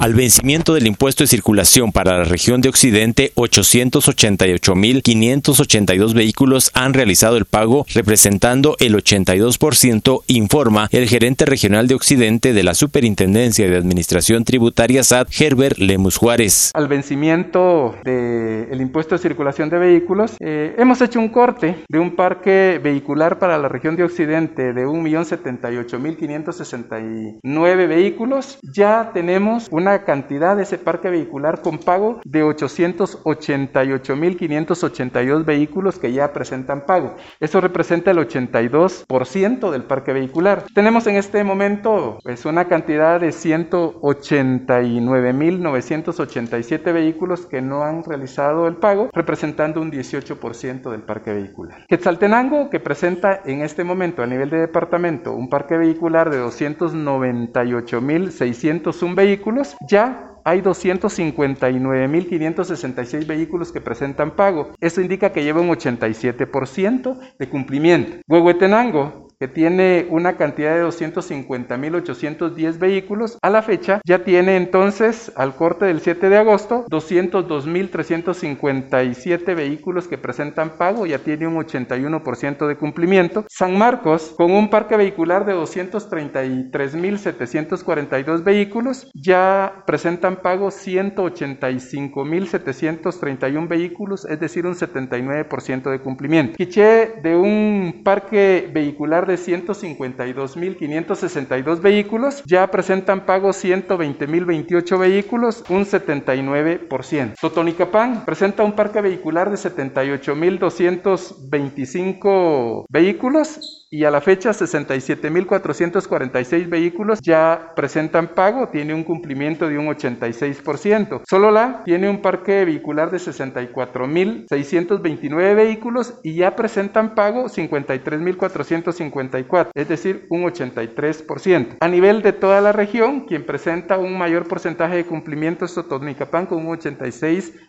Al vencimiento del impuesto de circulación para la región de Occidente, 888.582 vehículos han realizado el pago, representando el 82%, informa el gerente regional de Occidente de la Superintendencia de Administración Tributaria SAT, Herbert Lemus Juárez. Al vencimiento del impuesto de circulación de vehículos, eh, hemos hecho un corte de un parque vehicular para la región de Occidente de 1.078.569 vehículos. Ya tenemos una cantidad de ese parque vehicular con pago de 888.582 vehículos que ya presentan pago. Eso representa el 82% del parque vehicular. Tenemos en este momento pues, una cantidad de 189.987 vehículos que no han realizado el pago, representando un 18% del parque vehicular. Quetzaltenango, que presenta en este momento a nivel de departamento un parque vehicular de 298.601 vehículos, ya hay 259.566 vehículos que presentan pago. Eso indica que lleva un 87% de cumplimiento. Huehuetenango que tiene una cantidad de 250.810 vehículos, a la fecha ya tiene entonces, al corte del 7 de agosto, 202.357 vehículos que presentan pago, ya tiene un 81% de cumplimiento. San Marcos, con un parque vehicular de 233.742 vehículos, ya presentan pago 185.731 vehículos, es decir, un 79% de cumplimiento. Quiché de un parque vehicular de 152.562 vehículos, ya presentan pago 120.028 vehículos, un 79%. Totonicapán presenta un parque vehicular de 78.225 vehículos y a la fecha 67.446 vehículos ya presentan pago, tiene un cumplimiento de un 86%. Solo la tiene un parque vehicular de 64.629 vehículos y ya presentan pago 53.454, es decir, un 83%. A nivel de toda la región, quien presenta un mayor porcentaje de cumplimiento es Totonicapán con un 86%